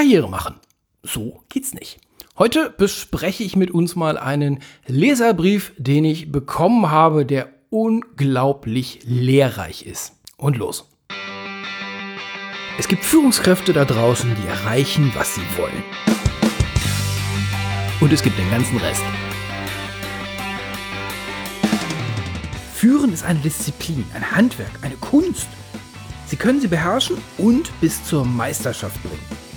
Karriere machen. So geht's nicht. Heute bespreche ich mit uns mal einen Leserbrief, den ich bekommen habe, der unglaublich lehrreich ist. Und los. Es gibt Führungskräfte da draußen, die erreichen, was sie wollen. Und es gibt den ganzen Rest. Führen ist eine Disziplin, ein Handwerk, eine Kunst. Sie können sie beherrschen und bis zur Meisterschaft bringen.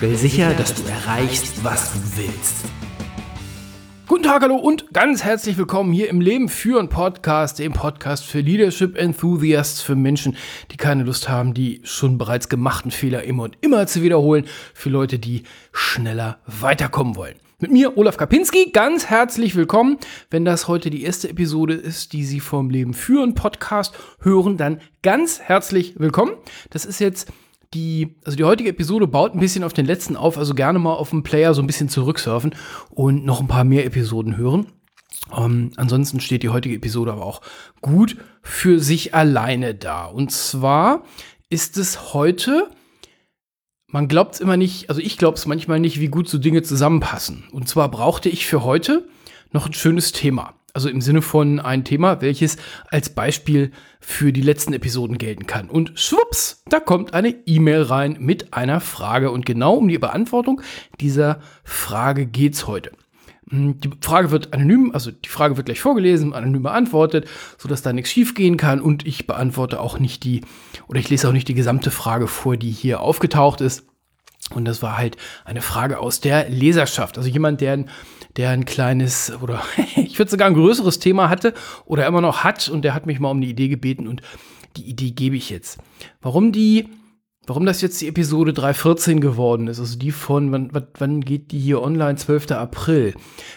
Stell sicher, dass du erreichst, was du willst. Guten Tag, hallo und ganz herzlich willkommen hier im Leben führen Podcast, dem Podcast für Leadership Enthusiasts, für Menschen, die keine Lust haben, die schon bereits gemachten Fehler immer und immer zu wiederholen, für Leute, die schneller weiterkommen wollen. Mit mir, Olaf Kapinski, ganz herzlich willkommen. Wenn das heute die erste Episode ist, die Sie vom Leben führen Podcast hören, dann ganz herzlich willkommen. Das ist jetzt die, also die heutige Episode baut ein bisschen auf den letzten auf, also gerne mal auf dem Player so ein bisschen zurücksurfen und noch ein paar mehr Episoden hören. Ähm, ansonsten steht die heutige Episode aber auch gut für sich alleine da. Und zwar ist es heute man glaubt es immer nicht, also ich glaube es manchmal nicht, wie gut so Dinge zusammenpassen. Und zwar brauchte ich für heute noch ein schönes Thema. Also im Sinne von ein Thema, welches als Beispiel für die letzten Episoden gelten kann. Und schwupps, da kommt eine E-Mail rein mit einer Frage. Und genau um die Beantwortung dieser Frage geht's heute. Hm, die Frage wird anonym, also die Frage wird gleich vorgelesen, anonym beantwortet, sodass da nichts schiefgehen kann und ich beantworte auch nicht die, oder ich lese auch nicht die gesamte Frage vor, die hier aufgetaucht ist. Und das war halt eine Frage aus der Leserschaft. Also jemand, der, der ein kleines oder ich würde sogar ein größeres Thema hatte oder immer noch hat und der hat mich mal um eine Idee gebeten und die Idee gebe ich jetzt. Warum die Warum das jetzt die Episode 314 geworden ist, also die von, wann, wann geht die hier online? 12. April.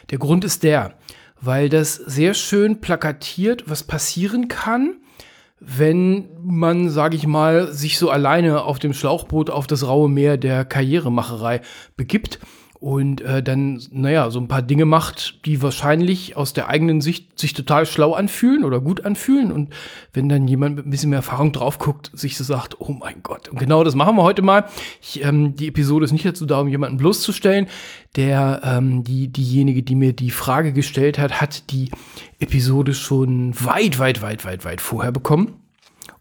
Der Grund ist der, weil das sehr schön plakatiert, was passieren kann, wenn man, sage ich mal, sich so alleine auf dem Schlauchboot auf das raue Meer der Karrieremacherei begibt und äh, dann, naja, so ein paar Dinge macht, die wahrscheinlich aus der eigenen Sicht sich total schlau anfühlen oder gut anfühlen. Und wenn dann jemand mit ein bisschen mehr Erfahrung drauf guckt, sich so sagt, oh mein Gott, und genau das machen wir heute mal. Ich, ähm, die Episode ist nicht dazu da, um jemanden bloßzustellen. Der, ähm, die, diejenige, die mir die Frage gestellt hat, hat die Episode schon weit, weit, weit, weit, weit vorher bekommen.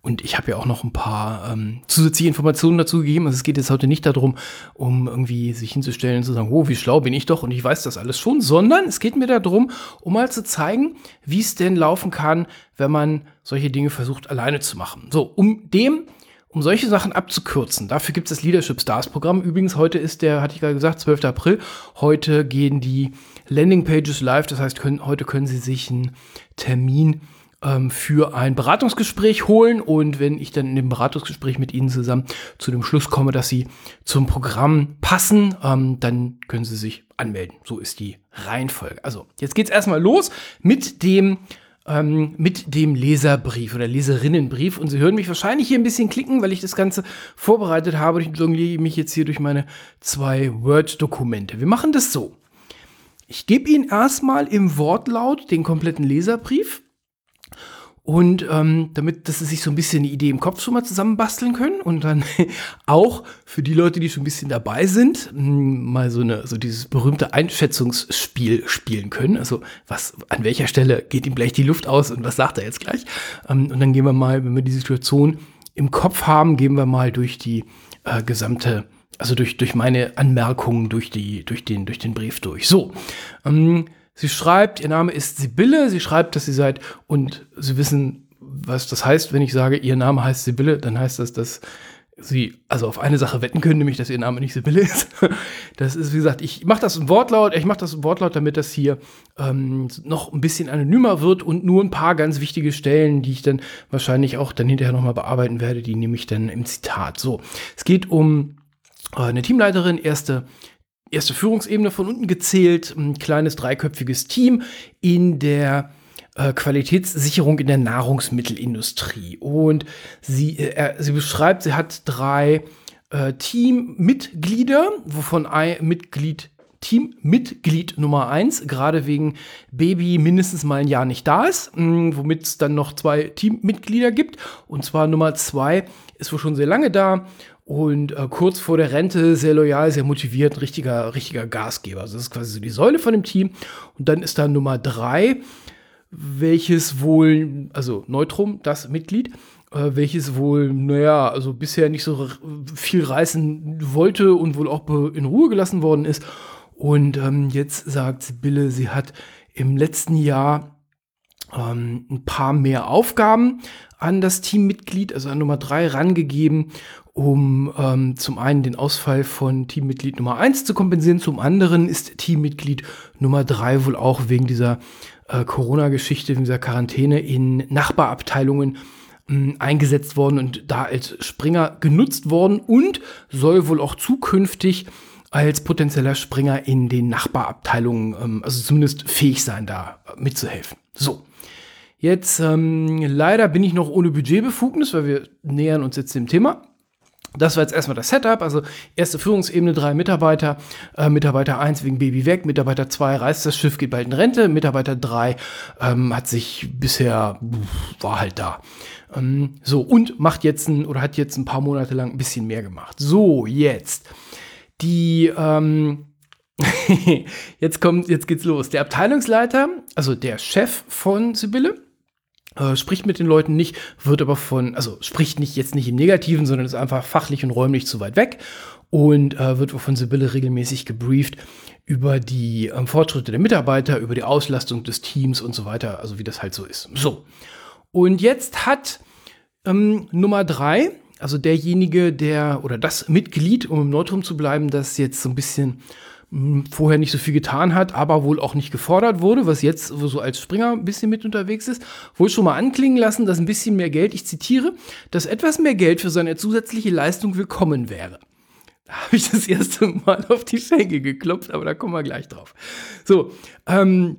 Und ich habe ja auch noch ein paar ähm, zusätzliche Informationen dazu gegeben. Also es geht jetzt heute nicht darum, um irgendwie sich hinzustellen und zu sagen, oh, wie schlau bin ich doch und ich weiß das alles schon, sondern es geht mir darum, um mal zu zeigen, wie es denn laufen kann, wenn man solche Dinge versucht alleine zu machen. So, um dem um solche Sachen abzukürzen, dafür gibt es das Leadership Stars Programm. Übrigens, heute ist der, hatte ich gerade gesagt, 12. April. Heute gehen die Landing Pages live. Das heißt, können, heute können Sie sich einen Termin für ein Beratungsgespräch holen. Und wenn ich dann in dem Beratungsgespräch mit Ihnen zusammen zu dem Schluss komme, dass Sie zum Programm passen, ähm, dann können Sie sich anmelden. So ist die Reihenfolge. Also, jetzt geht's erstmal los mit dem ähm, mit dem Leserbrief oder Leserinnenbrief. Und Sie hören mich wahrscheinlich hier ein bisschen klicken, weil ich das Ganze vorbereitet habe. Ich jongliere mich jetzt hier durch meine zwei Word-Dokumente. Wir machen das so. Ich gebe Ihnen erstmal im Wortlaut den kompletten Leserbrief. Und ähm, damit, dass sie sich so ein bisschen die Idee im Kopf schon mal zusammenbasteln können und dann auch für die Leute, die schon ein bisschen dabei sind, hm, mal so eine, so dieses berühmte Einschätzungsspiel spielen können. Also was, an welcher Stelle geht ihm gleich die Luft aus und was sagt er jetzt gleich? Ähm, und dann gehen wir mal, wenn wir die Situation im Kopf haben, gehen wir mal durch die äh, gesamte also durch, durch meine Anmerkungen durch, die, durch, den, durch den Brief durch. So, ähm, Sie schreibt, ihr Name ist Sibylle, sie schreibt, dass sie seid und sie wissen, was das heißt, wenn ich sage, ihr Name heißt Sibylle, dann heißt das, dass sie also auf eine Sache wetten können, nämlich dass ihr Name nicht Sibylle ist. Das ist, wie gesagt, ich mache das im Wortlaut, ich mache das im Wortlaut, damit das hier ähm, noch ein bisschen anonymer wird und nur ein paar ganz wichtige Stellen, die ich dann wahrscheinlich auch dann hinterher nochmal bearbeiten werde, die nehme ich dann im Zitat. So, es geht um äh, eine Teamleiterin, erste erste Führungsebene von unten gezählt, ein kleines dreiköpfiges Team in der äh, Qualitätssicherung in der Nahrungsmittelindustrie. Und sie, äh, sie beschreibt, sie hat drei äh, Teammitglieder, wovon ein Mitglied Teammitglied Nummer eins gerade wegen Baby mindestens mal ein Jahr nicht da ist, mh, womit es dann noch zwei Teammitglieder gibt. Und zwar Nummer zwei ist wohl schon sehr lange da und äh, kurz vor der Rente sehr loyal, sehr motiviert, richtiger, richtiger Gasgeber. Also das ist quasi so die Säule von dem Team. Und dann ist da Nummer drei, welches wohl, also Neutrum, das Mitglied, äh, welches wohl, naja, also bisher nicht so viel reißen wollte und wohl auch in Ruhe gelassen worden ist. Und ähm, jetzt sagt Sibylle, sie hat im letzten Jahr ähm, ein paar mehr Aufgaben an das Teammitglied, also an Nummer drei, rangegeben, um ähm, zum einen den Ausfall von Teammitglied Nummer eins zu kompensieren, zum anderen ist Teammitglied Nummer drei wohl auch wegen dieser äh, Corona-Geschichte, wegen dieser Quarantäne in Nachbarabteilungen mh, eingesetzt worden und da als Springer genutzt worden und soll wohl auch zukünftig als potenzieller Springer in den Nachbarabteilungen, ähm, also zumindest fähig sein, da mitzuhelfen. So. Jetzt, ähm, leider bin ich noch ohne Budgetbefugnis, weil wir nähern uns jetzt dem Thema. Das war jetzt erstmal das Setup, also erste Führungsebene, drei Mitarbeiter, äh, Mitarbeiter 1 wegen Baby weg, Mitarbeiter 2 reist das Schiff, geht bald in Rente, Mitarbeiter 3 ähm, hat sich bisher, war halt da. Ähm, so, und macht jetzt ein, oder hat jetzt ein paar Monate lang ein bisschen mehr gemacht. So, jetzt. Die, ähm, jetzt kommt, jetzt geht's los. Der Abteilungsleiter, also der Chef von Sibylle, äh, spricht mit den Leuten nicht, wird aber von, also spricht nicht jetzt nicht im Negativen, sondern ist einfach fachlich und räumlich zu weit weg und äh, wird von Sibylle regelmäßig gebrieft über die ähm, Fortschritte der Mitarbeiter, über die Auslastung des Teams und so weiter, also wie das halt so ist. So. Und jetzt hat ähm, Nummer drei, also derjenige, der oder das Mitglied, um im Neutrum zu bleiben, das jetzt so ein bisschen vorher nicht so viel getan hat, aber wohl auch nicht gefordert wurde, was jetzt so als Springer ein bisschen mit unterwegs ist, wohl schon mal anklingen lassen, dass ein bisschen mehr Geld, ich zitiere, dass etwas mehr Geld für seine zusätzliche Leistung willkommen wäre. Da habe ich das erste Mal auf die Schenkel geklopft, aber da kommen wir gleich drauf. So, ähm,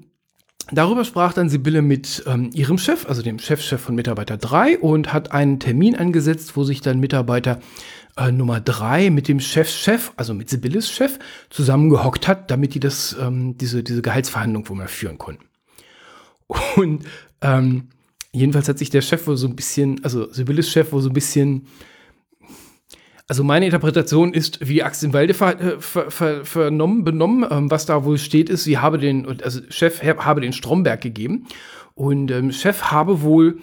Darüber sprach dann Sibylle mit ähm, ihrem Chef, also dem Chefchef von Mitarbeiter 3 und hat einen Termin angesetzt, wo sich dann Mitarbeiter äh, Nummer drei mit dem Chefchef, also mit Sibylles Chef, zusammengehockt hat, damit die das, ähm, diese, diese Gehaltsverhandlung wohl mal führen konnten. Und ähm, jedenfalls hat sich der Chef wohl so ein bisschen, also Sibylles Chef wohl so ein bisschen also meine Interpretation ist, wie Axt im Walde ver, äh, ver, ver, vernommen, benommen, ähm, was da wohl steht, ist, sie habe den, also Chef habe den Stromberg gegeben und ähm, Chef habe wohl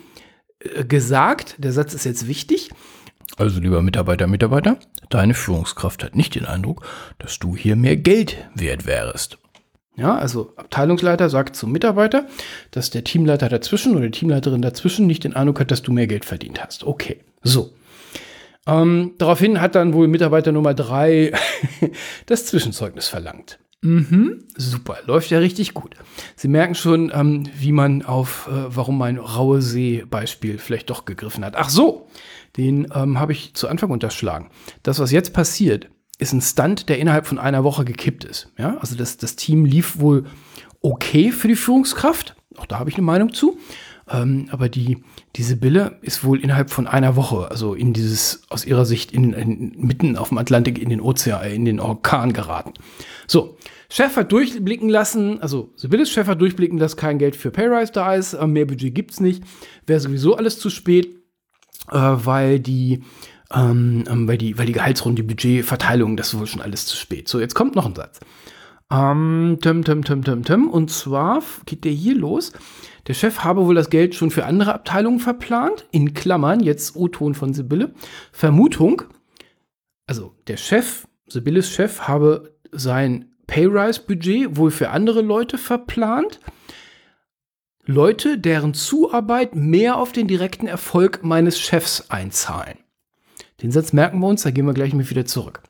äh, gesagt, der Satz ist jetzt wichtig, also lieber Mitarbeiter, Mitarbeiter, deine Führungskraft hat nicht den Eindruck, dass du hier mehr Geld wert wärst. Ja, also Abteilungsleiter sagt zum Mitarbeiter, dass der Teamleiter dazwischen oder die Teamleiterin dazwischen nicht den Eindruck hat, dass du mehr Geld verdient hast. Okay, so. Ähm, daraufhin hat dann wohl Mitarbeiter Nummer drei das Zwischenzeugnis verlangt. Mhm, super, läuft ja richtig gut. Sie merken schon, ähm, wie man auf, äh, warum mein raue See-Beispiel vielleicht doch gegriffen hat. Ach so, den ähm, habe ich zu Anfang unterschlagen. Das, was jetzt passiert, ist ein Stunt, der innerhalb von einer Woche gekippt ist. Ja, also das, das Team lief wohl okay für die Führungskraft. Auch da habe ich eine Meinung zu. Ähm, aber die, diese Bille ist wohl innerhalb von einer Woche, also in dieses, aus ihrer Sicht, in, in, mitten auf dem Atlantik in den Ozean, in den Orkan geraten. So, Chef hat durchblicken lassen, also Sibylles Chef hat durchblicken, dass kein Geld für Payrise da ist, äh, mehr Budget gibt es nicht, wäre sowieso alles zu spät äh, weil die ähm, ähm, weil die, weil die Gehaltsrunde, die Budgetverteilung, das wohl schon alles zu spät. So, jetzt kommt noch ein Satz. Ähm, tim, tim, tim, tim, tim. Und zwar geht der hier los. Der Chef habe wohl das Geld schon für andere Abteilungen verplant. In Klammern, jetzt O-Ton von Sibylle. Vermutung, also der Chef, Sibylles Chef, habe sein Payrise-Budget wohl für andere Leute verplant. Leute, deren Zuarbeit mehr auf den direkten Erfolg meines Chefs einzahlen. Den Satz merken wir uns, da gehen wir gleich mal wieder zurück.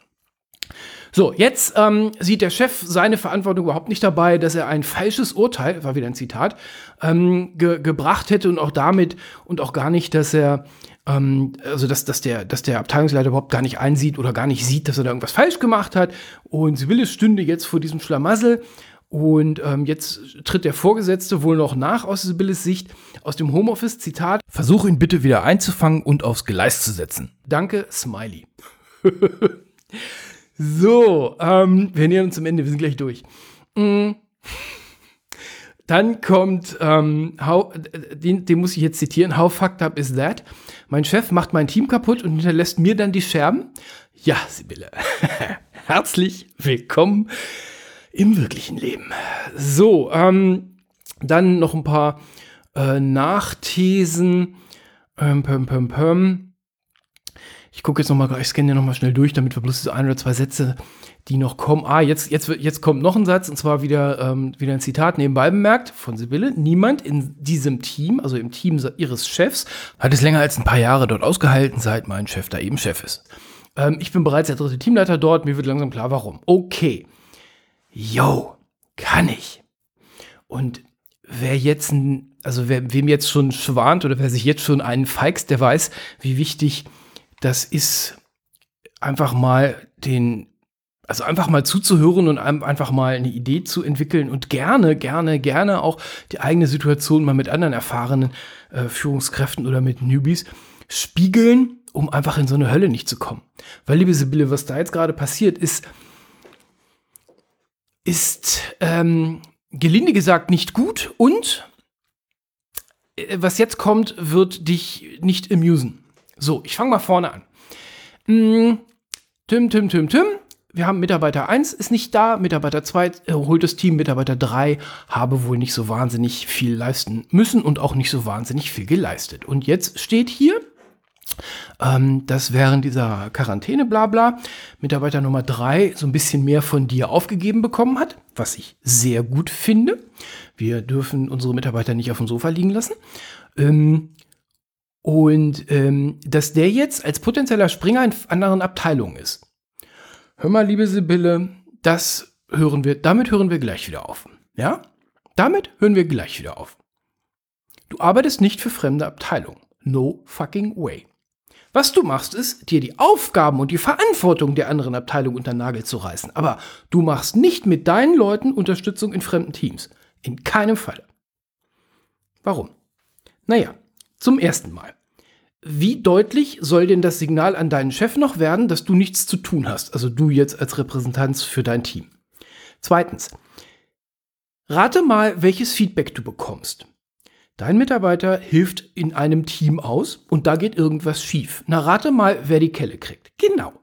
So, jetzt ähm, sieht der Chef seine Verantwortung überhaupt nicht dabei, dass er ein falsches Urteil, war wieder ein Zitat, ähm, ge gebracht hätte und auch damit und auch gar nicht, dass er, ähm, also dass, dass, der, dass der Abteilungsleiter überhaupt gar nicht einsieht oder gar nicht sieht, dass er da irgendwas falsch gemacht hat. Und Sibylle stünde jetzt vor diesem Schlamassel und ähm, jetzt tritt der Vorgesetzte wohl noch nach aus Sibylles Sicht aus dem Homeoffice. Zitat: Versuche ihn bitte wieder einzufangen und aufs Gleis zu setzen. Danke, Smiley. so, ähm, wir nähern uns zum Ende, wir sind gleich durch. Mm. Dann kommt, ähm, how, den, den muss ich jetzt zitieren, how fucked up is that? Mein Chef macht mein Team kaputt und hinterlässt mir dann die Scherben? Ja, Sibylle. Herzlich willkommen im wirklichen Leben. So, ähm, dann noch ein paar äh, Nachthesen. Ähm, pum, pum, pum. Ich gucke jetzt noch ich scanne noch mal schnell durch, damit wir bloß so ein oder zwei Sätze, die noch kommen. Ah, jetzt, jetzt, jetzt kommt noch ein Satz, und zwar wieder, ähm, wieder ein Zitat nebenbei bemerkt von Sibylle. Niemand in diesem Team, also im Team ihres Chefs, hat es länger als ein paar Jahre dort ausgehalten, seit mein Chef da eben Chef ist. Ähm, ich bin bereits der dritte Teamleiter dort, mir wird langsam klar, warum. Okay. Yo, kann ich. Und wer jetzt also wer, wem jetzt schon schwant oder wer sich jetzt schon einen feigst, der weiß, wie wichtig das ist, einfach mal den, also einfach mal zuzuhören und einfach mal eine Idee zu entwickeln und gerne, gerne, gerne auch die eigene Situation mal mit anderen erfahrenen äh, Führungskräften oder mit Newbies spiegeln, um einfach in so eine Hölle nicht zu kommen. Weil, liebe Sibylle, was da jetzt gerade passiert, ist, ist ähm, gelinde gesagt nicht gut und äh, was jetzt kommt, wird dich nicht amusen. So, ich fange mal vorne an. Hm, Tim, Tim, Tim, Tim. Wir haben Mitarbeiter 1 ist nicht da, Mitarbeiter 2 äh, holt das Team, Mitarbeiter 3 habe wohl nicht so wahnsinnig viel leisten müssen und auch nicht so wahnsinnig viel geleistet. Und jetzt steht hier, ähm, dass während dieser Quarantäne, bla bla, Mitarbeiter Nummer 3 so ein bisschen mehr von dir aufgegeben bekommen hat, was ich sehr gut finde. Wir dürfen unsere Mitarbeiter nicht auf dem Sofa liegen lassen. Ähm, und ähm, dass der jetzt als potenzieller Springer in anderen Abteilungen ist. Hör mal, liebe Sibylle, das hören wir, damit hören wir gleich wieder auf. Ja? Damit hören wir gleich wieder auf. Du arbeitest nicht für fremde Abteilungen. No fucking way. Was du machst, ist, dir die Aufgaben und die Verantwortung der anderen Abteilung unter den Nagel zu reißen. Aber du machst nicht mit deinen Leuten Unterstützung in fremden Teams. In keinem Fall. Warum? Naja, zum ersten Mal. Wie deutlich soll denn das Signal an deinen Chef noch werden, dass du nichts zu tun hast? Also du jetzt als Repräsentanz für dein Team. Zweitens. Rate mal, welches Feedback du bekommst. Dein Mitarbeiter hilft in einem Team aus und da geht irgendwas schief. Na, rate mal, wer die Kelle kriegt. Genau.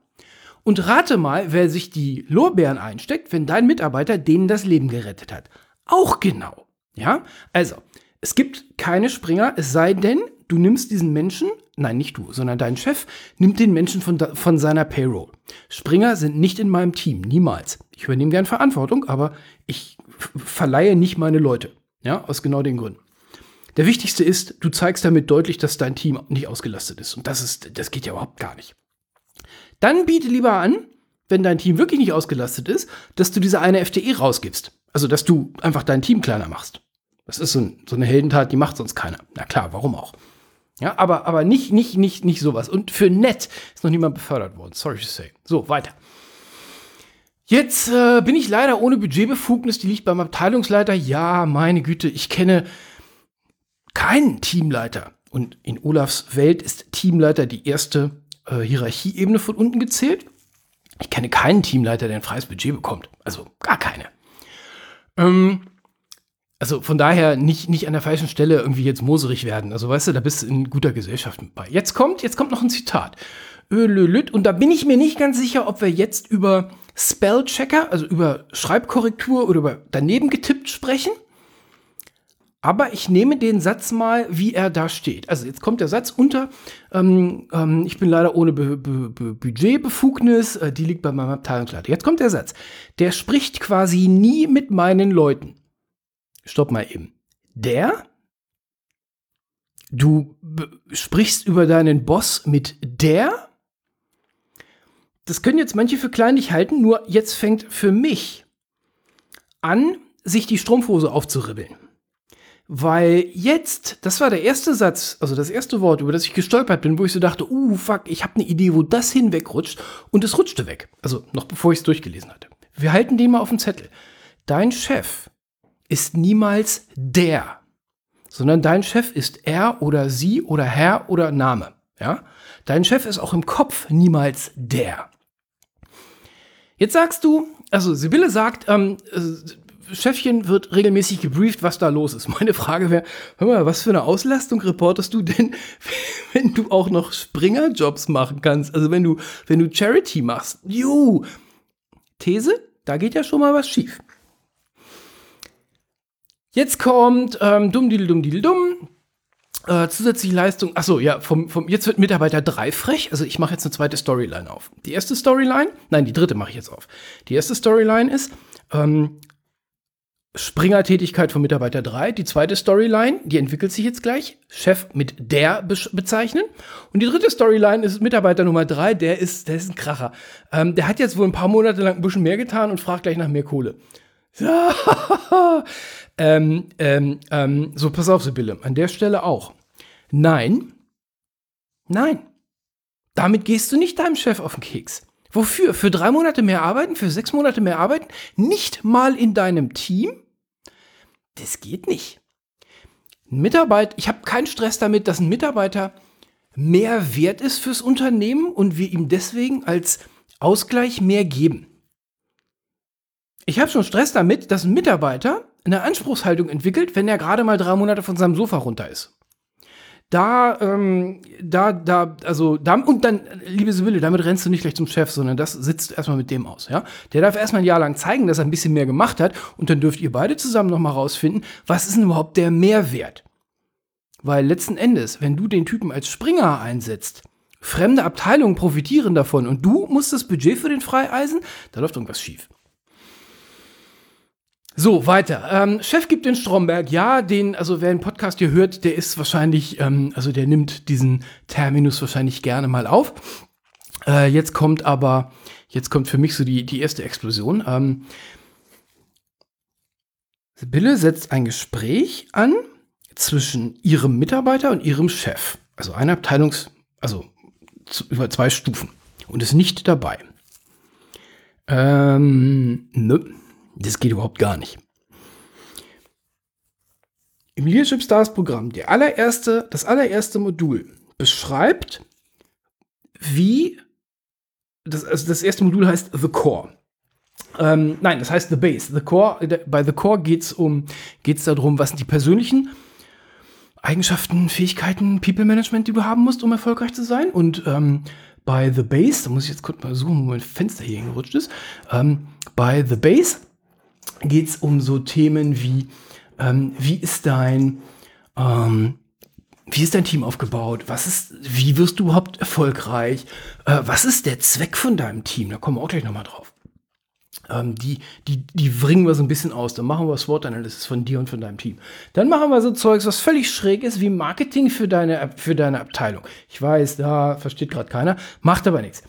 Und rate mal, wer sich die Lorbeeren einsteckt, wenn dein Mitarbeiter denen das Leben gerettet hat. Auch genau. Ja? Also, es gibt keine Springer, es sei denn, du nimmst diesen Menschen, nein, nicht du, sondern dein Chef nimmt den Menschen von, von seiner Payroll. Springer sind nicht in meinem Team, niemals. Ich übernehme gern Verantwortung, aber ich verleihe nicht meine Leute. Ja, aus genau den Gründen. Der wichtigste ist, du zeigst damit deutlich, dass dein Team nicht ausgelastet ist. Und das ist, das geht ja überhaupt gar nicht. Dann biete lieber an, wenn dein Team wirklich nicht ausgelastet ist, dass du diese eine FTE rausgibst. Also, dass du einfach dein Team kleiner machst. Das ist so, ein, so eine Heldentat, die macht sonst keiner. Na klar, warum auch? Ja, aber, aber nicht, nicht, nicht, nicht sowas. Und für nett ist noch niemand befördert worden. Sorry to say. So, weiter. Jetzt äh, bin ich leider ohne Budgetbefugnis, die liegt beim Abteilungsleiter. Ja, meine Güte, ich kenne keinen Teamleiter. Und in Olafs Welt ist Teamleiter die erste äh, Hierarchieebene von unten gezählt. Ich kenne keinen Teamleiter, der ein freies Budget bekommt. Also gar keine. Ähm, also von daher nicht, nicht an der falschen Stelle irgendwie jetzt moserig werden. Also weißt du, da bist du in guter Gesellschaft mit bei. Jetzt kommt, jetzt kommt noch ein Zitat. Ölölüt. Und da bin ich mir nicht ganz sicher, ob wir jetzt über Spellchecker, also über Schreibkorrektur oder über daneben getippt sprechen. Aber ich nehme den Satz mal, wie er da steht. Also jetzt kommt der Satz unter, ähm, ähm, ich bin leider ohne Be Be Be Budgetbefugnis, äh, die liegt bei meinem Abteilungsleiter. Jetzt kommt der Satz, der spricht quasi nie mit meinen Leuten. Stopp mal eben. Der? Du sprichst über deinen Boss mit der? Das können jetzt manche für kleinlich halten, nur jetzt fängt für mich an, sich die Strumpfhose aufzuribbeln. Weil jetzt, das war der erste Satz, also das erste Wort, über das ich gestolpert bin, wo ich so dachte, uh, fuck, ich habe eine Idee, wo das hinwegrutscht. Und es rutschte weg. Also noch bevor ich es durchgelesen hatte. Wir halten den mal auf den Zettel. Dein Chef ist niemals der, sondern dein Chef ist er oder sie oder Herr oder Name. Ja? Dein Chef ist auch im Kopf niemals der. Jetzt sagst du, also Sibylle sagt, ähm, Chefchen wird regelmäßig gebrieft, was da los ist. Meine Frage wäre, hör mal, was für eine Auslastung reportest du denn, wenn du auch noch Springer-Jobs machen kannst? Also wenn du, wenn du Charity machst. Juhu. These, da geht ja schon mal was schief. Jetzt kommt ähm, dumm, didel, dumm, didel, dumm. Äh, zusätzliche Leistung, achso, ja, vom, vom, jetzt wird Mitarbeiter 3 frech. Also ich mache jetzt eine zweite Storyline auf. Die erste Storyline, nein, die dritte mache ich jetzt auf. Die erste Storyline ist, ähm, Springer-Tätigkeit von Mitarbeiter 3. Die zweite Storyline, die entwickelt sich jetzt gleich. Chef mit der be bezeichnen. Und die dritte Storyline ist Mitarbeiter Nummer 3. Der ist, der ist ein Kracher. Ähm, der hat jetzt wohl ein paar Monate lang ein bisschen mehr getan und fragt gleich nach mehr Kohle. ähm, ähm, ähm, so, pass auf, Sibylle. An der Stelle auch. Nein. Nein. Damit gehst du nicht deinem Chef auf den Keks. Wofür? Für drei Monate mehr arbeiten? Für sechs Monate mehr arbeiten? Nicht mal in deinem Team? Das geht nicht. Ein Mitarbeiter, ich habe keinen Stress damit, dass ein Mitarbeiter mehr wert ist fürs Unternehmen und wir ihm deswegen als Ausgleich mehr geben. Ich habe schon Stress damit, dass ein Mitarbeiter eine Anspruchshaltung entwickelt, wenn er gerade mal drei Monate von seinem Sofa runter ist da, ähm, da, da, also, da, und dann, liebe Sibylle, damit rennst du nicht gleich zum Chef, sondern das sitzt erstmal mit dem aus, ja. Der darf erstmal ein Jahr lang zeigen, dass er ein bisschen mehr gemacht hat und dann dürft ihr beide zusammen nochmal rausfinden, was ist denn überhaupt der Mehrwert? Weil letzten Endes, wenn du den Typen als Springer einsetzt, fremde Abteilungen profitieren davon und du musst das Budget für den freieisen, da läuft irgendwas schief. So, weiter. Ähm, Chef gibt den Stromberg, ja, den, also wer den Podcast hier hört, der ist wahrscheinlich, ähm, also der nimmt diesen Terminus wahrscheinlich gerne mal auf. Äh, jetzt kommt aber, jetzt kommt für mich so die, die erste Explosion. Ähm, Sibylle setzt ein Gespräch an zwischen ihrem Mitarbeiter und ihrem Chef. Also eine Abteilungs-, also über zwei Stufen. Und ist nicht dabei. Ähm, ne. Das geht überhaupt gar nicht. Im Leadership Stars Programm, der allererste, das allererste Modul beschreibt, wie das, also das erste Modul heißt The Core. Ähm, nein, das heißt The Base. The Core, bei The Core geht es um, geht's darum, was sind die persönlichen Eigenschaften, Fähigkeiten, People Management, die du haben musst, um erfolgreich zu sein. Und ähm, bei The Base, da muss ich jetzt kurz mal suchen, wo mein Fenster hier hingerutscht ist. Ähm, bei The Base geht es um so Themen wie, ähm, wie ist dein, ähm, wie ist dein Team aufgebaut? Was ist, wie wirst du überhaupt erfolgreich? Äh, was ist der Zweck von deinem Team? Da kommen wir auch gleich nochmal drauf. Ähm, die, die, die bringen wir so ein bisschen aus. Dann machen wir SWOT-Analysis von dir und von deinem Team. Dann machen wir so Zeugs, was völlig schräg ist, wie Marketing für deine, für deine Abteilung. Ich weiß, da versteht gerade keiner, macht aber nichts.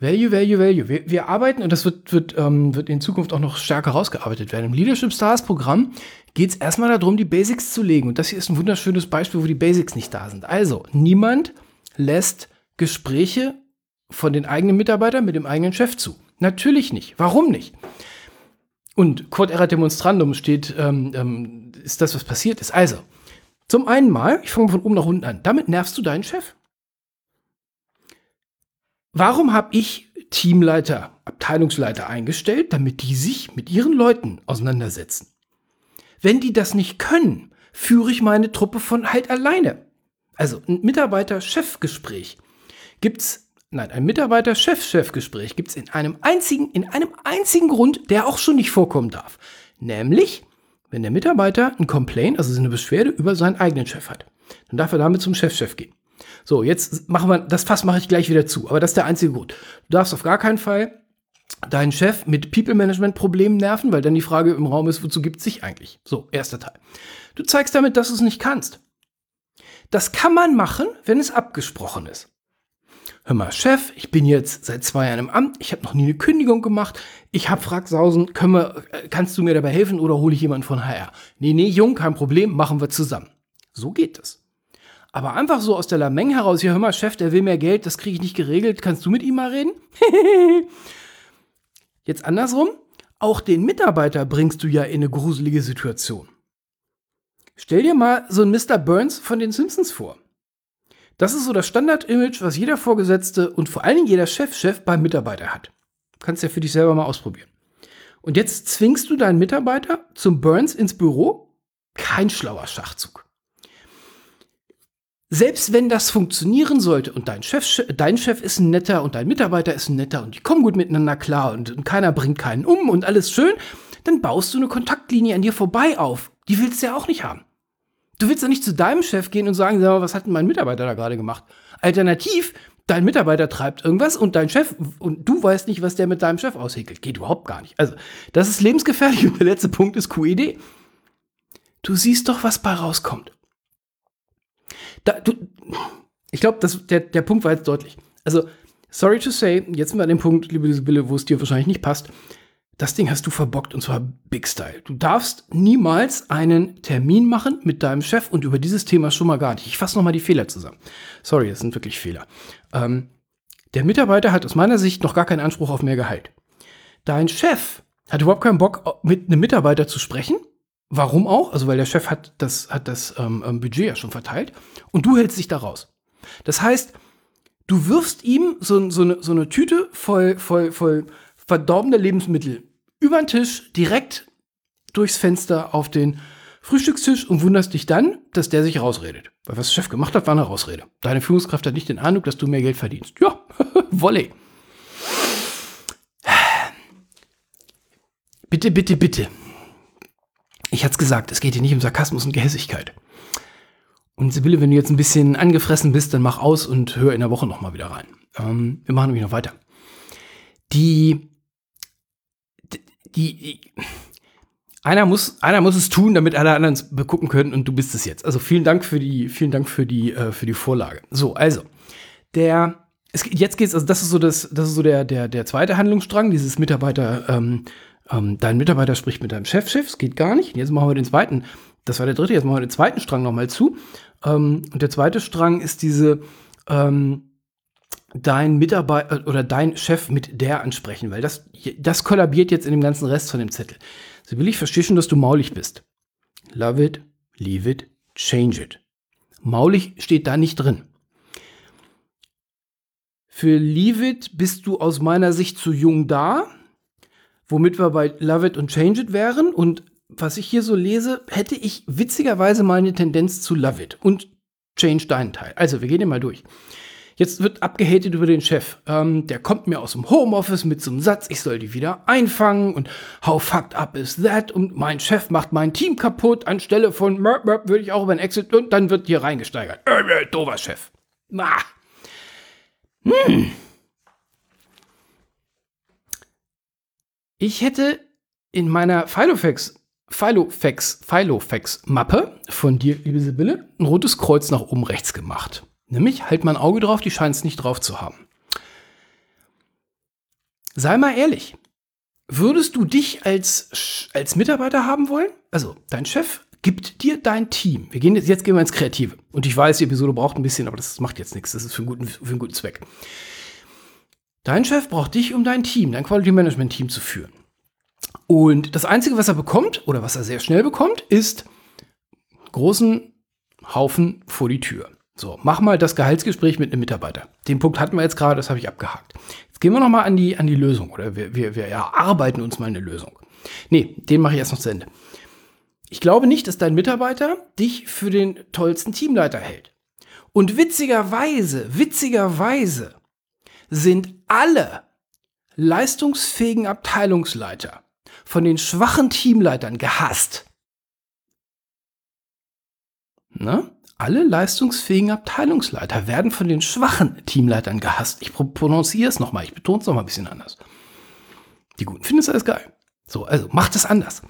Value, Value, Value. Wir, wir arbeiten, und das wird, wird, ähm, wird in Zukunft auch noch stärker rausgearbeitet werden. Im Leadership Stars Programm geht es erstmal darum, die Basics zu legen. Und das hier ist ein wunderschönes Beispiel, wo die Basics nicht da sind. Also, niemand lässt Gespräche von den eigenen Mitarbeitern mit dem eigenen Chef zu. Natürlich nicht. Warum nicht? Und Quod erat demonstrandum steht, ähm, ähm, ist das, was passiert ist. Also, zum einen mal, ich fange von oben nach unten an, damit nervst du deinen Chef. Warum habe ich Teamleiter, Abteilungsleiter eingestellt, damit die sich mit ihren Leuten auseinandersetzen? Wenn die das nicht können, führe ich meine Truppe von halt alleine. Also ein Mitarbeiter-Chef-Gespräch gibt's, nein, ein Mitarbeiter-Chef-Chef-Gespräch gibt's in einem einzigen, in einem einzigen Grund, der auch schon nicht vorkommen darf. Nämlich, wenn der Mitarbeiter ein Complaint, also eine Beschwerde über seinen eigenen Chef hat. Dann darf er damit zum Chef-Chef gehen. So, jetzt machen wir, das Fass mache ich gleich wieder zu, aber das ist der einzige Grund. Du darfst auf gar keinen Fall deinen Chef mit People-Management-Problemen nerven, weil dann die Frage im Raum ist, wozu gibt es sich eigentlich? So, erster Teil. Du zeigst damit, dass du es nicht kannst. Das kann man machen, wenn es abgesprochen ist. Hör mal, Chef, ich bin jetzt seit zwei Jahren im Amt, ich habe noch nie eine Kündigung gemacht, ich habe Fragsausen, können wir, äh, kannst du mir dabei helfen oder hole ich jemanden von HR? Nee, nee, Jung, kein Problem, machen wir zusammen. So geht es. Aber einfach so aus der Lameng heraus, hier hör mal, Chef, der will mehr Geld, das kriege ich nicht geregelt, kannst du mit ihm mal reden? Jetzt andersrum, auch den Mitarbeiter bringst du ja in eine gruselige Situation. Stell dir mal so einen Mr. Burns von den Simpsons vor. Das ist so das Standard-Image, was jeder Vorgesetzte und vor allen Dingen jeder Chefchef -Chef beim Mitarbeiter hat. Kannst ja für dich selber mal ausprobieren. Und jetzt zwingst du deinen Mitarbeiter zum Burns ins Büro? Kein schlauer Schachzug. Selbst wenn das funktionieren sollte und dein Chef, dein Chef ist ein netter und dein Mitarbeiter ist ein netter und die kommen gut miteinander klar und, und keiner bringt keinen um und alles schön, dann baust du eine Kontaktlinie an dir vorbei auf. Die willst du ja auch nicht haben. Du willst ja nicht zu deinem Chef gehen und sagen, was hat denn mein Mitarbeiter da gerade gemacht? Alternativ, dein Mitarbeiter treibt irgendwas und dein Chef und du weißt nicht, was der mit deinem Chef aushäkelt. Geht überhaupt gar nicht. Also, das ist lebensgefährlich und der letzte Punkt ist QED. Du siehst doch, was bei rauskommt. Da, du, ich glaube, der, der Punkt war jetzt deutlich. Also, sorry to say, jetzt sind wir an dem Punkt, liebe Sibylle, wo es dir wahrscheinlich nicht passt. Das Ding hast du verbockt und zwar Big Style. Du darfst niemals einen Termin machen mit deinem Chef und über dieses Thema schon mal gar nicht. Ich fasse nochmal die Fehler zusammen. Sorry, das sind wirklich Fehler. Ähm, der Mitarbeiter hat aus meiner Sicht noch gar keinen Anspruch auf mehr Gehalt. Dein Chef hat überhaupt keinen Bock, mit einem Mitarbeiter zu sprechen Warum auch? Also weil der Chef hat das, hat das ähm, ähm, Budget ja schon verteilt und du hältst dich da raus. Das heißt, du wirfst ihm so, so, eine, so eine Tüte voll, voll, voll verdorbene Lebensmittel über den Tisch direkt durchs Fenster auf den Frühstückstisch und wunderst dich dann, dass der sich rausredet. Weil was der Chef gemacht hat, war eine Rausrede. Deine Führungskraft hat nicht den Eindruck, dass du mehr Geld verdienst. Ja, Wolle. Bitte, bitte, bitte. Ich hatte es gesagt, es geht hier nicht um Sarkasmus und Gehässigkeit. Und Sibylle, wenn du jetzt ein bisschen angefressen bist, dann mach aus und hör in der Woche nochmal wieder rein. Ähm, wir machen nämlich noch weiter. Die, die, die, einer muss, einer muss es tun, damit alle anderen es begucken können und du bist es jetzt. Also vielen Dank für die, vielen Dank für die, äh, für die Vorlage. So, also, der, es, jetzt geht's, also das ist so das, das ist so der, der, der zweite Handlungsstrang, dieses Mitarbeiter, ähm, ähm, dein Mitarbeiter spricht mit deinem Chefchef, es geht gar nicht. Jetzt machen wir den zweiten, das war der dritte, jetzt machen wir den zweiten Strang nochmal zu. Ähm, und der zweite Strang ist diese, ähm, dein Mitarbeiter äh, oder dein Chef mit der ansprechen, weil das, das kollabiert jetzt in dem ganzen Rest von dem Zettel. So will ich verstehen schon, dass du maulig bist. Love it, leave it, change it. Maulig steht da nicht drin. Für Leave It bist du aus meiner Sicht zu jung da womit wir bei Love It und Change It wären. Und was ich hier so lese, hätte ich witzigerweise mal eine Tendenz zu Love It und Change deinen Teil. Also, wir gehen den mal durch. Jetzt wird abgehatet über den Chef. Ähm, der kommt mir aus dem Homeoffice mit so einem Satz, ich soll die wieder einfangen und how fucked up is that? Und mein Chef macht mein Team kaputt. Anstelle von Merp, Merp würde ich auch über ein Exit und dann wird hier reingesteigert. Äh, äh, dover Chef. Ah. Hm. Ich hätte in meiner Filofax, Filofax, Filofax Mappe von dir, liebe Sibylle, ein rotes Kreuz nach oben rechts gemacht. Nämlich, halt mal ein Auge drauf, die scheint es nicht drauf zu haben. Sei mal ehrlich. Würdest du dich als, als Mitarbeiter haben wollen? Also, dein Chef gibt dir dein Team. Wir gehen jetzt, jetzt gehen wir ins Kreative. Und ich weiß, die Episode braucht ein bisschen, aber das macht jetzt nichts. Das ist für einen guten, für einen guten Zweck. Dein Chef braucht dich, um dein Team, dein Quality Management Team zu führen. Und das Einzige, was er bekommt, oder was er sehr schnell bekommt, ist großen Haufen vor die Tür. So, mach mal das Gehaltsgespräch mit einem Mitarbeiter. Den Punkt hatten wir jetzt gerade, das habe ich abgehakt. Jetzt gehen wir noch mal an die, an die Lösung, oder wir, wir, wir erarbeiten uns mal eine Lösung. Nee, den mache ich erst noch zu Ende. Ich glaube nicht, dass dein Mitarbeiter dich für den tollsten Teamleiter hält. Und witzigerweise, witzigerweise sind alle leistungsfähigen Abteilungsleiter von den schwachen Teamleitern gehasst. Ne? Alle leistungsfähigen Abteilungsleiter werden von den schwachen Teamleitern gehasst. Ich prononziere es nochmal, ich betone es nochmal ein bisschen anders. Die Guten finden es alles geil. So, also mach das anders.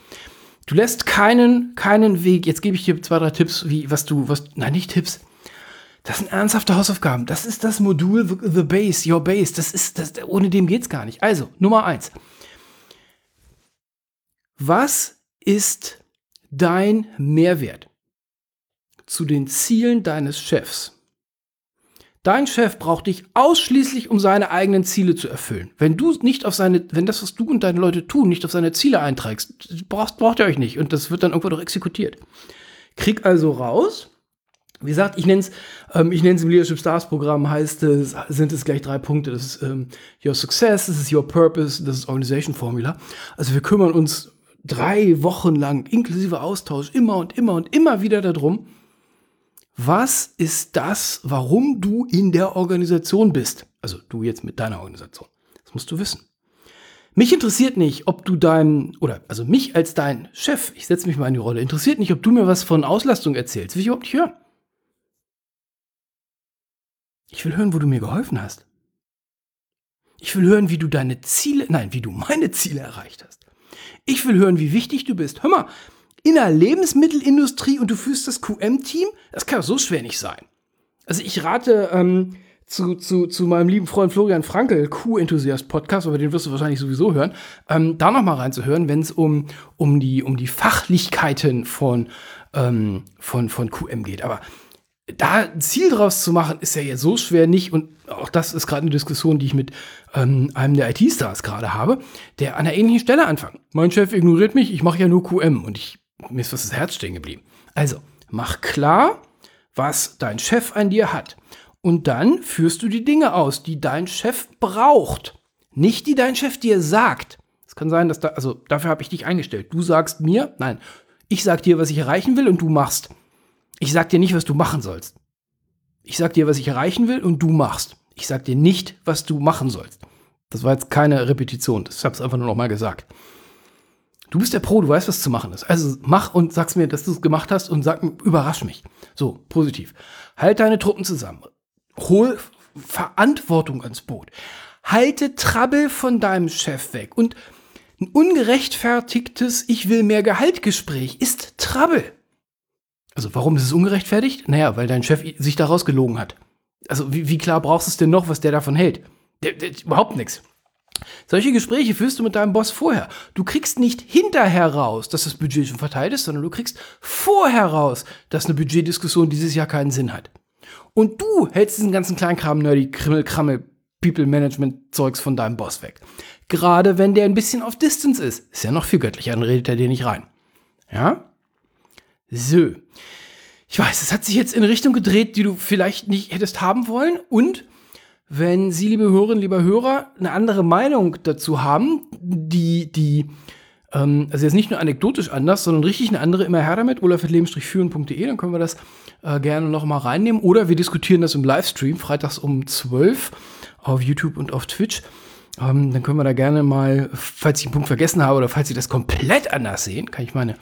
Du lässt keinen, keinen Weg. Jetzt gebe ich dir zwei, drei Tipps, wie, was du, was, nein, nicht Tipps, das sind ernsthafte Hausaufgaben. Das ist das Modul The Base, Your Base. Das ist, das, ohne dem geht's gar nicht. Also, Nummer eins. Was ist dein Mehrwert zu den Zielen deines Chefs? Dein Chef braucht dich ausschließlich, um seine eigenen Ziele zu erfüllen. Wenn du nicht auf seine, wenn das, was du und deine Leute tun, nicht auf seine Ziele einträgst, braucht, braucht er euch nicht und das wird dann irgendwo doch exekutiert. Krieg also raus, Wie gesagt, ich nenne es ähm, ich nenn's im Leadership Stars Programm, heißt es, sind es gleich drei Punkte. Das ist ähm, Your Success, das ist Your Purpose, das ist Organization Formula. Also wir kümmern uns drei Wochen lang, inklusive Austausch, immer und immer und immer wieder darum, was ist das, warum du in der Organisation bist? Also du jetzt mit deiner Organisation. Das musst du wissen. Mich interessiert nicht, ob du dein, oder also mich als dein Chef, ich setze mich mal in die Rolle, interessiert nicht, ob du mir was von Auslastung erzählst. Will ich überhaupt nicht hören. Ich will hören, wo du mir geholfen hast. Ich will hören, wie du deine Ziele, nein, wie du meine Ziele erreicht hast. Ich will hören, wie wichtig du bist. Hör mal, in der Lebensmittelindustrie und du führst das QM-Team, das kann doch so schwer nicht sein. Also ich rate ähm, zu, zu, zu meinem lieben Freund Florian Frankel, Q-Enthusiast-Podcast, aber den wirst du wahrscheinlich sowieso hören, ähm, da nochmal reinzuhören, wenn es um, um, die, um die Fachlichkeiten von, ähm, von, von QM geht. Aber da ein Ziel draus zu machen, ist ja jetzt so schwer nicht. Und auch das ist gerade eine Diskussion, die ich mit ähm, einem der IT-Stars gerade habe, der an einer ähnlichen Stelle anfängt. Mein Chef ignoriert mich, ich mache ja nur QM und ich, mir ist was das Herz stehen geblieben. Also, mach klar, was dein Chef an dir hat. Und dann führst du die Dinge aus, die dein Chef braucht. Nicht die dein Chef dir sagt. Es kann sein, dass da, also dafür habe ich dich eingestellt. Du sagst mir, nein, ich sag dir, was ich erreichen will und du machst. Ich sag dir nicht, was du machen sollst. Ich sag dir, was ich erreichen will und du machst. Ich sag dir nicht, was du machen sollst. Das war jetzt keine Repetition. Ich einfach nur noch mal gesagt. Du bist der Pro, du weißt, was zu machen ist. Also mach und sag's mir, dass du es gemacht hast und sag, überrasch mich. So, positiv. Halt deine Truppen zusammen. Hol Verantwortung ans Boot. Halte Trouble von deinem Chef weg. Und ein ungerechtfertigtes Ich will mehr Gehalt Gespräch ist Trouble. Also warum ist es ungerechtfertigt? Naja, weil dein Chef sich daraus gelogen hat. Also wie, wie klar brauchst du es denn noch, was der davon hält? Der, der, überhaupt nichts. Solche Gespräche führst du mit deinem Boss vorher. Du kriegst nicht hinterher raus, dass das Budget schon verteilt ist, sondern du kriegst vorher raus, dass eine Budgetdiskussion dieses Jahr keinen Sinn hat. Und du hältst diesen ganzen Kleinkram, nerdy, Krimmel, Krammel, People-Management-Zeugs von deinem Boss weg. Gerade wenn der ein bisschen auf Distance ist. Ist ja noch viel göttlicher, dann redet er dir nicht rein. Ja? So. Ich weiß, es hat sich jetzt in Richtung gedreht, die du vielleicht nicht hättest haben wollen. Und wenn Sie, liebe Hörerinnen, lieber Hörer, eine andere Meinung dazu haben, die, die, ähm, also jetzt nicht nur anekdotisch anders, sondern richtig eine andere, immer her damit, olaf.leben-führen.de, dann können wir das äh, gerne noch mal reinnehmen. Oder wir diskutieren das im Livestream, freitags um 12 auf YouTube und auf Twitch. Ähm, dann können wir da gerne mal, falls ich einen Punkt vergessen habe oder falls Sie das komplett anders sehen, kann ich meine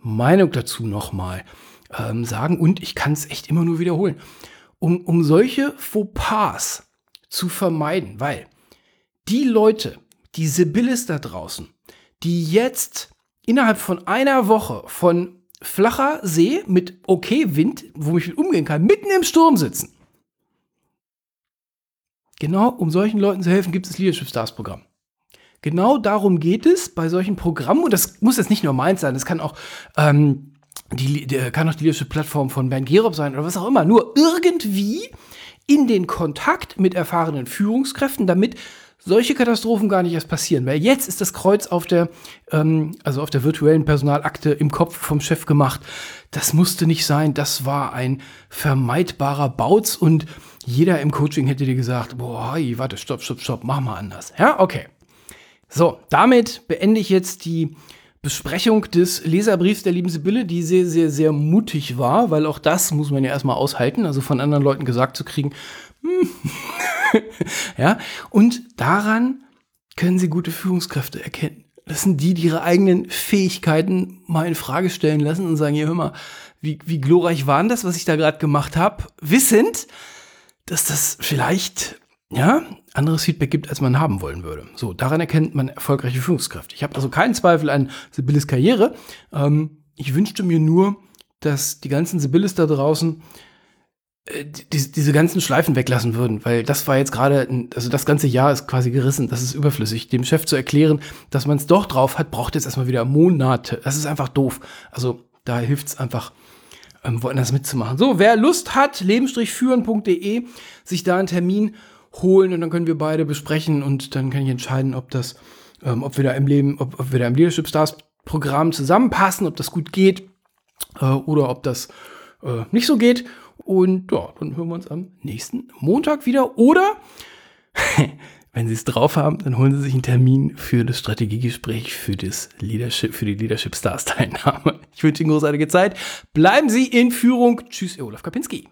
Meinung dazu nochmal ähm, sagen. Und ich kann es echt immer nur wiederholen. Um, um solche Fauxpas zu vermeiden, weil die Leute, die Sibyllis da draußen, die jetzt innerhalb von einer Woche von flacher See mit okay Wind, wo ich mit umgehen kann, mitten im Sturm sitzen. Genau um solchen Leuten zu helfen, gibt es das Leadership Stars Programm. Genau darum geht es bei solchen Programmen, und das muss jetzt nicht nur meins sein, das kann auch, ähm, die, die, kann auch die Leadership-Plattform von Ben Gerob sein oder was auch immer. Nur irgendwie in den Kontakt mit erfahrenen Führungskräften, damit solche Katastrophen gar nicht erst passieren. Weil jetzt ist das Kreuz auf der, ähm, also auf der virtuellen Personalakte im Kopf vom Chef gemacht. Das musste nicht sein. Das war ein vermeidbarer Bauz und jeder im Coaching hätte dir gesagt, boah, warte, stopp, stopp, stopp, mach mal anders. Ja, okay. So, damit beende ich jetzt die Besprechung des Leserbriefs der lieben Sibylle, die sehr, sehr, sehr mutig war, weil auch das muss man ja erstmal aushalten, also von anderen Leuten gesagt zu kriegen, hm. ja, und daran können sie gute Führungskräfte erkennen. Das sind die, die ihre eigenen Fähigkeiten mal in Frage stellen lassen und sagen, hier, hör mal, wie, wie glorreich war denn das, was ich da gerade gemacht habe, wissend, dass das vielleicht ja, anderes Feedback gibt, als man haben wollen würde. So, daran erkennt man erfolgreiche Führungskräfte. Ich habe also keinen Zweifel an Sibyllis Karriere. Ähm, ich wünschte mir nur, dass die ganzen Sibyllis da draußen äh, die, diese ganzen Schleifen weglassen würden, weil das war jetzt gerade, also das ganze Jahr ist quasi gerissen, das ist überflüssig. Dem Chef zu erklären, dass man es doch drauf hat, braucht jetzt erstmal wieder Monate. Das ist einfach doof. Also da hilft es einfach, ähm, woanders mitzumachen. So, wer Lust hat, leben-führen.de, sich da einen Termin holen und dann können wir beide besprechen und dann kann ich entscheiden, ob das, ähm, ob wir da im Leben, ob, ob wir da im Leadership Stars Programm zusammenpassen, ob das gut geht äh, oder ob das äh, nicht so geht. Und ja, dann hören wir uns am nächsten Montag wieder. Oder, wenn Sie es drauf haben, dann holen Sie sich einen Termin für das Strategiegespräch für, das Leadership, für die Leadership Stars Teilnahme. Ich wünsche Ihnen großartige Zeit. Bleiben Sie in Führung. Tschüss, Ihr Olaf Kapinski.